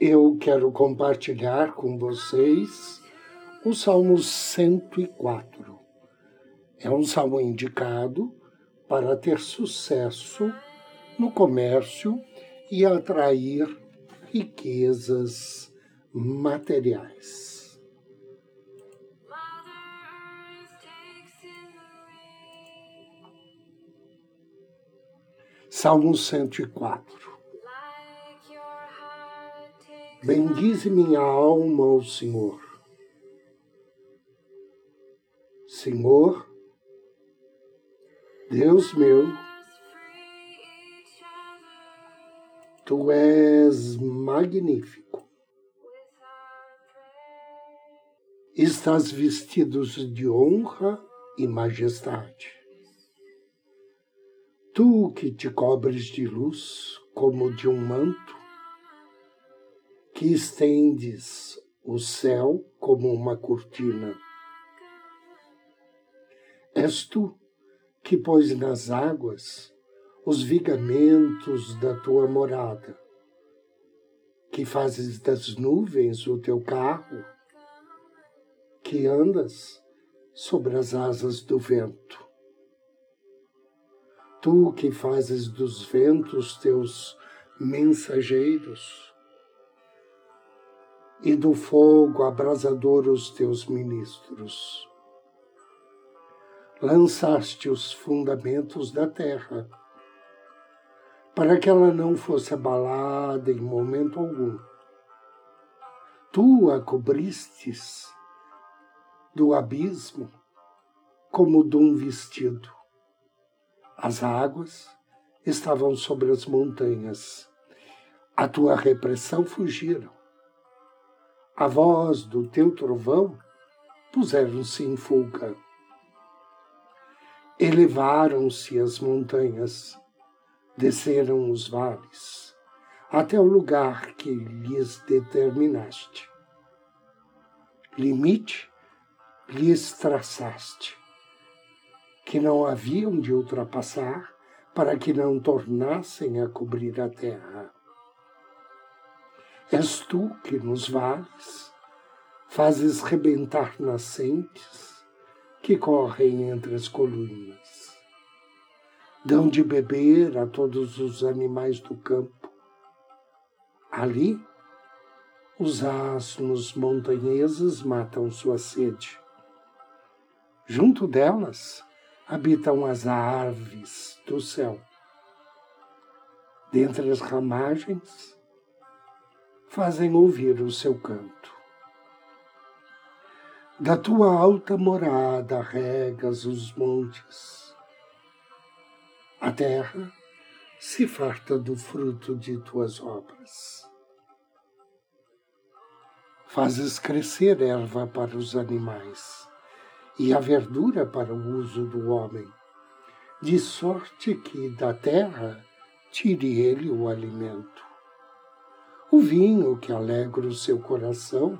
eu quero compartilhar com vocês o Salmo 104. É um salmo indicado para ter sucesso no comércio e atrair riquezas materiais. Salmo 104 Bendize minha alma ao Senhor. Senhor, Deus meu, Tu és magnífico. Estás vestidos de honra e majestade. Tu que te cobres de luz como de um manto, que estendes o céu como uma cortina. És tu que pôs nas águas os vigamentos da tua morada, que fazes das nuvens o teu carro, que andas sobre as asas do vento. Tu que fazes dos ventos teus mensageiros, e do fogo abrasador os teus ministros. Lançaste os fundamentos da terra, para que ela não fosse abalada em momento algum. Tu a cobristes do abismo como de um vestido. As águas estavam sobre as montanhas. A tua repressão fugiram a voz do teu trovão puseram-se em fuga. Elevaram-se as montanhas, desceram os vales, até o lugar que lhes determinaste. Limite lhes traçaste, que não haviam de ultrapassar, para que não tornassem a cobrir a terra. És tu que nos vales, fazes rebentar nascentes que correm entre as colunas. Dão de beber a todos os animais do campo. Ali, os asnos montanheses matam sua sede. Junto delas habitam as aves do céu. Dentre as ramagens, fazem ouvir o seu canto. Da tua alta morada regas os montes. A terra se farta do fruto de tuas obras. Fazes crescer erva para os animais e a verdura para o uso do homem, de sorte que da terra tire ele o alimento o vinho que alegra o seu coração,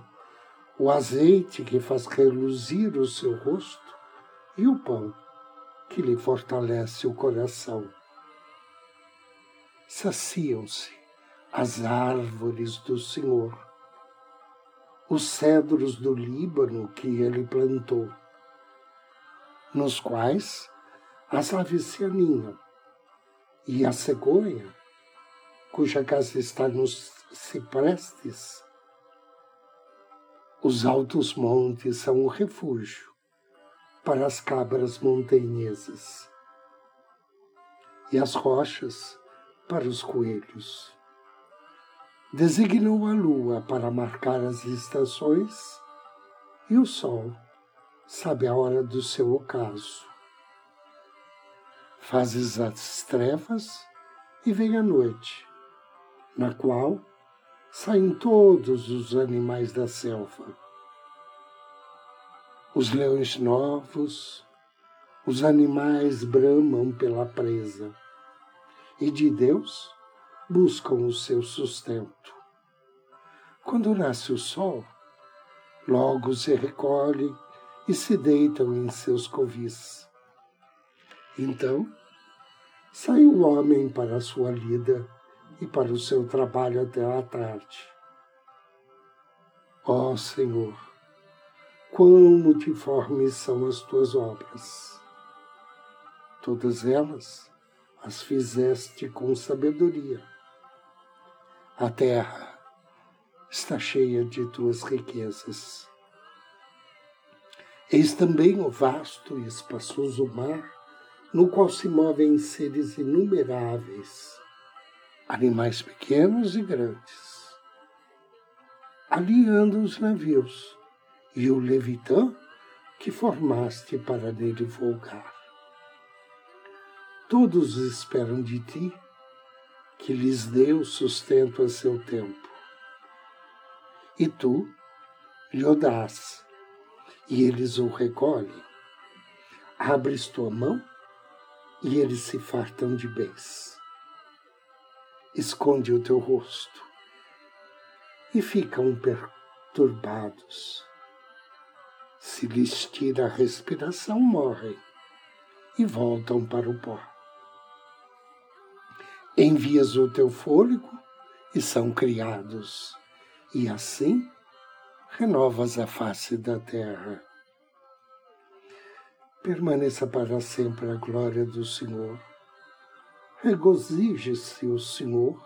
o azeite que faz reluzir o seu rosto e o pão que lhe fortalece o coração. Saciam-se as árvores do Senhor, os cedros do Líbano que ele plantou, nos quais as aves se aninham, e a cegonha cuja casa está nos ciprestes, Os altos montes são o refúgio para as cabras montanhesas e as rochas para os coelhos. Designou a lua para marcar as estações e o sol sabe a hora do seu ocaso. Fazes as trevas e vem a noite, na qual saem todos os animais da selva. Os leões novos, os animais bramam pela presa, e de Deus buscam o seu sustento. Quando nasce o sol, logo se recolhem e se deitam em seus covis. Então, sai o homem para a sua lida e para o seu trabalho até a tarde. Ó Senhor, quão multiformes são as tuas obras. Todas elas as fizeste com sabedoria. A terra está cheia de tuas riquezas. Eis também o vasto e espaçoso mar, no qual se movem seres inumeráveis animais pequenos e grandes. Ali andam os navios e o levitã que formaste para nele folgar. Todos esperam de ti que lhes dê o sustento a seu tempo. E tu lhe o dás, e eles o recolhem. Abres tua mão, e eles se fartam de bens esconde o teu rosto e ficam perturbados. Se lhes tira a respiração, morrem e voltam para o pó. Envias o teu fôlego e são criados, e assim renovas a face da terra. Permaneça para sempre a glória do Senhor regozije-se o Senhor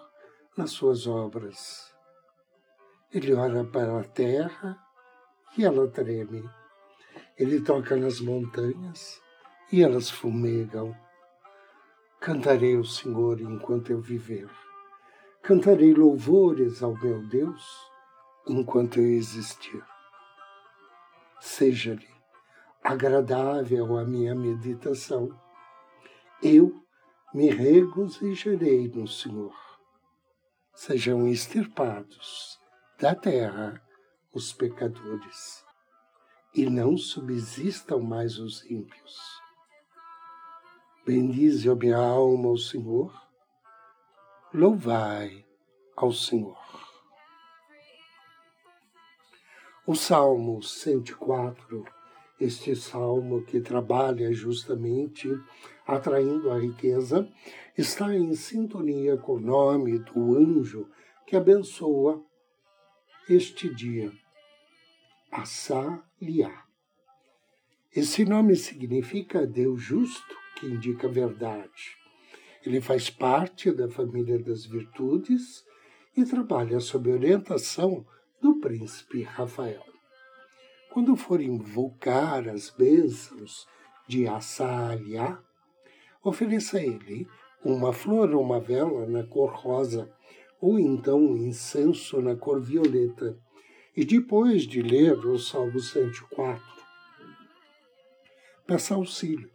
nas suas obras. Ele olha para a terra e ela treme. Ele toca nas montanhas e elas fumegam. Cantarei o Senhor enquanto eu viver. Cantarei louvores ao meu Deus enquanto eu existir. Seja-lhe agradável a minha meditação. Eu me regozijarei no Senhor. Sejam extirpados da terra os pecadores, e não subsistam mais os ímpios. Bendize a minha alma o Senhor, louvai ao Senhor. O Salmo 104 este salmo que trabalha justamente atraindo a riqueza, está em sintonia com o nome do anjo que abençoa este dia, Assaliá. Esse nome significa Deus justo, que indica a verdade. Ele faz parte da família das virtudes e trabalha sob orientação do príncipe Rafael. Quando for invocar as bênçãos de Assalia, ofereça a ele uma flor ou uma vela na cor rosa, ou então um incenso na cor violeta, e depois de ler o Salmo 104, peça auxílio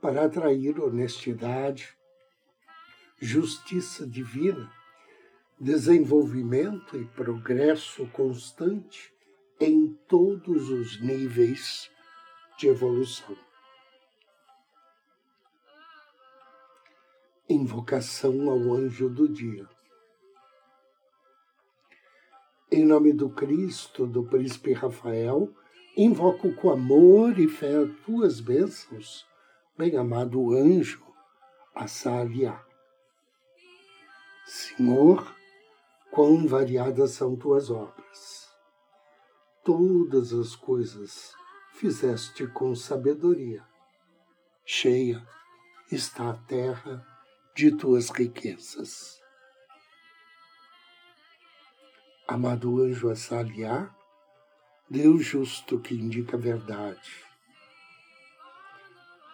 para atrair honestidade, justiça divina, desenvolvimento e progresso constante em todos os níveis de evolução. Invocação ao anjo do dia. Em nome do Cristo, do príncipe Rafael, invoco com amor e fé as tuas bênçãos, bem-amado anjo, Assalia. Senhor, quão variadas são tuas obras todas as coisas fizeste com sabedoria. Cheia está a terra de tuas riquezas. Amado anjo Assaliá, Deus justo que indica a verdade.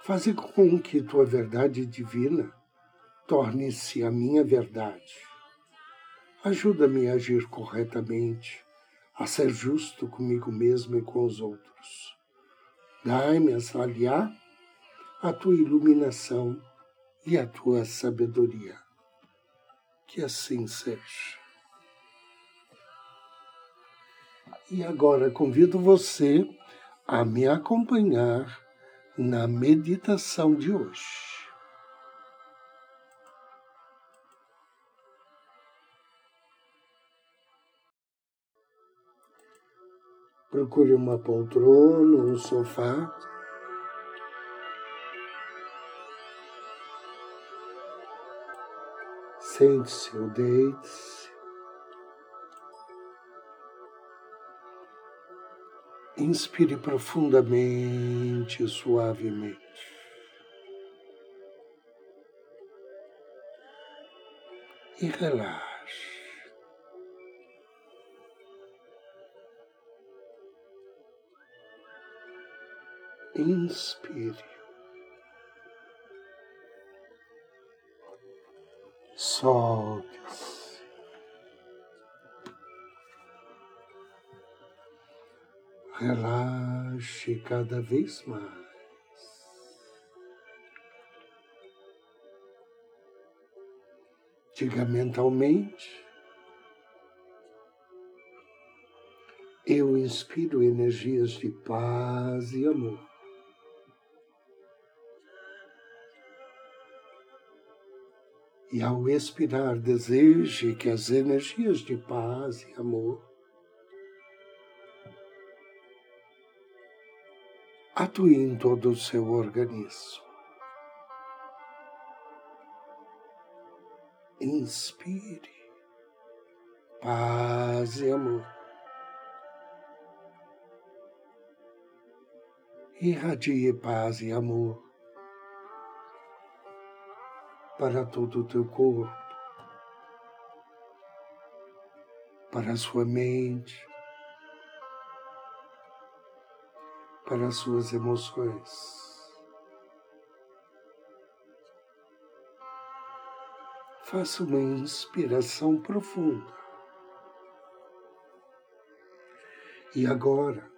Faze com que tua verdade divina torne-se a minha verdade. Ajuda-me a agir corretamente, a ser justo comigo mesmo e com os outros. Dai-me a aliar a tua iluminação e a tua sabedoria. Que assim seja. E agora convido você a me acompanhar na meditação de hoje. Procure uma poltrona, um sofá. Sente-se ou deite-se. Inspire profundamente e suavemente. E relaxe. Inspire. Solte-se. relaxe cada vez mais. Diga mentalmente: Eu inspiro energias de paz e amor. E ao expirar, deseje que as energias de paz e amor atue em todo o seu organismo. Inspire paz e amor. Irradie paz e amor para todo o teu corpo, para a sua mente, para as suas emoções. Faça uma inspiração profunda. E agora,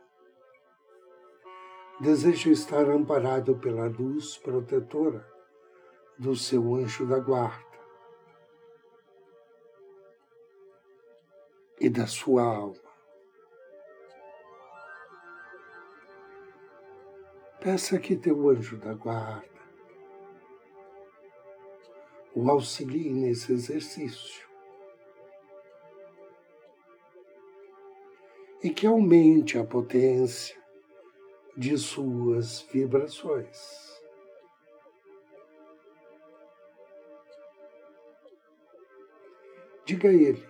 desejo estar amparado pela luz protetora do seu anjo da guarda e da sua alma. Peça que teu anjo da guarda o auxilie nesse exercício e que aumente a potência de suas vibrações. Diga a ele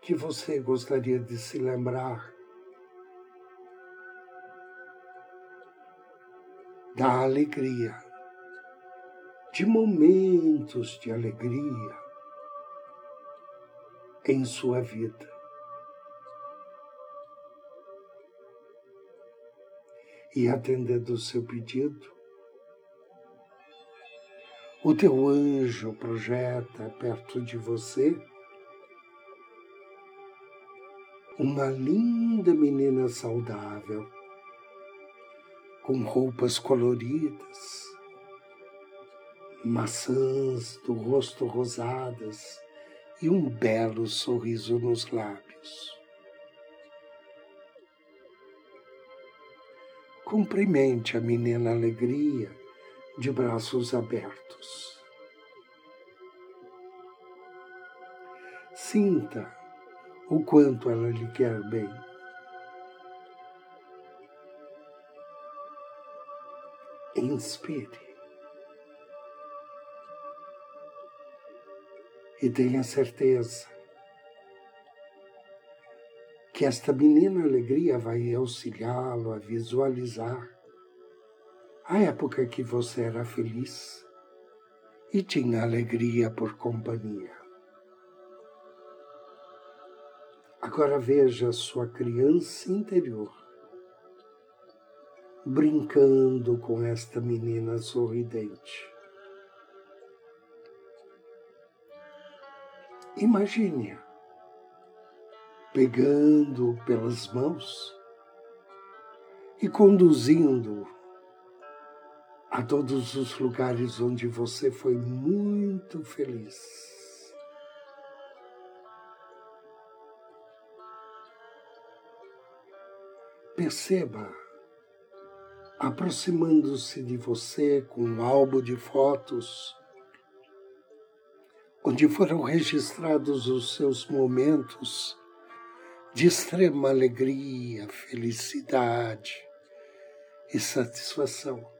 que você gostaria de se lembrar da alegria, de momentos de alegria em sua vida. E atendendo o seu pedido, o teu anjo projeta perto de você uma linda menina saudável com roupas coloridas, maçãs do rosto rosadas e um belo sorriso nos lábios. Cumprimente a menina alegria de braços abertos. Sinta o quanto ela lhe quer bem. Inspire. E tenha certeza que esta menina alegria vai auxiliá-lo a visualizar a época que você era feliz e tinha alegria por companhia. Agora veja sua criança interior brincando com esta menina sorridente. Imagine-a pegando pelas mãos e conduzindo a todos os lugares onde você foi muito feliz. Perceba, aproximando-se de você com um álbum de fotos, onde foram registrados os seus momentos de extrema alegria, felicidade e satisfação.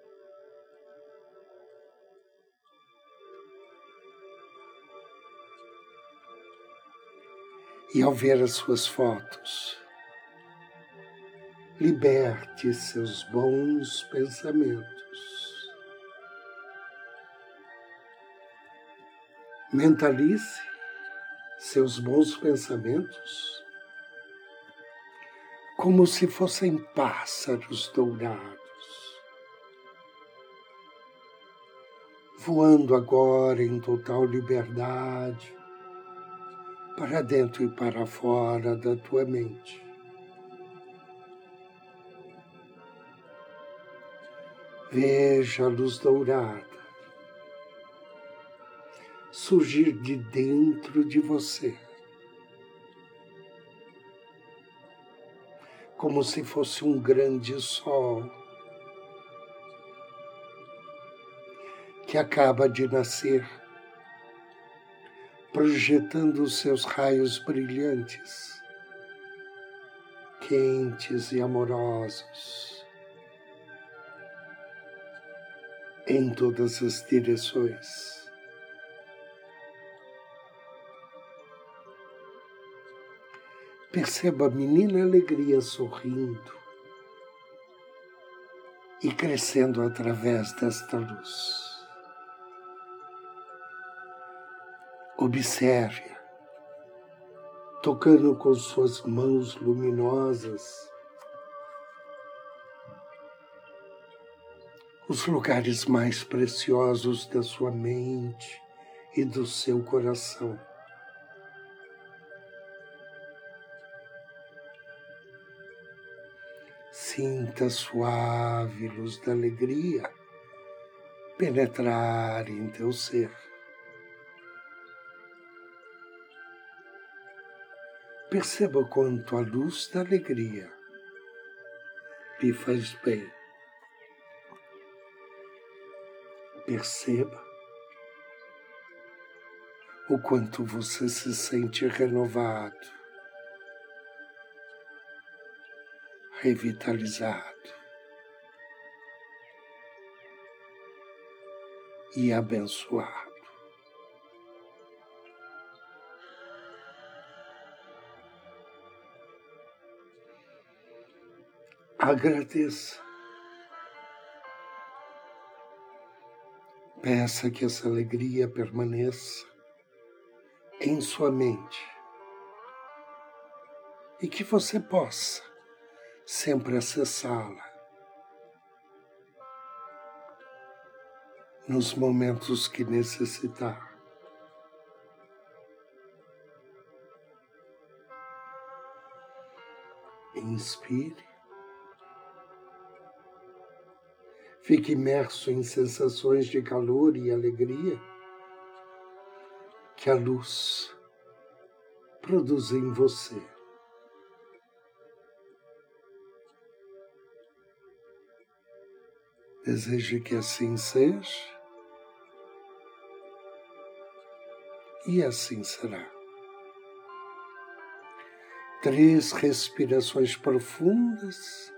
E ao ver as suas fotos, liberte seus bons pensamentos. Mentalize seus bons pensamentos como se fossem pássaros dourados, voando agora em total liberdade para dentro e para fora da tua mente. Veja a luz dourada surgir de dentro de você, como se fosse um grande sol que acaba de nascer, projetando seus raios brilhantes, quentes e amorosos em todas as direções. Perceba a menina alegria sorrindo e crescendo através desta luz. Observe, tocando com suas mãos luminosas os lugares mais preciosos da sua mente e do seu coração. Sinta a suave luz da alegria penetrar em teu ser. Perceba quanto a luz da alegria lhe faz bem. Perceba o quanto você se sente renovado, revitalizado e abençoado. Agradeça Peça que essa alegria permaneça em sua mente e que você possa sempre acessá-la nos momentos que necessitar. Inspire. Fique imerso em sensações de calor e alegria que a luz produz em você. Deseje que assim seja e assim será. Três respirações profundas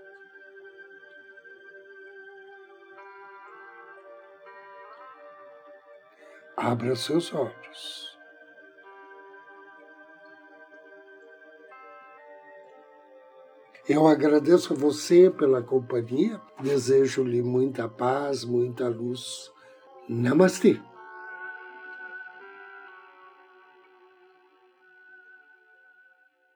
Abra seus olhos. Eu agradeço a você pela companhia, desejo-lhe muita paz, muita luz. Namastê!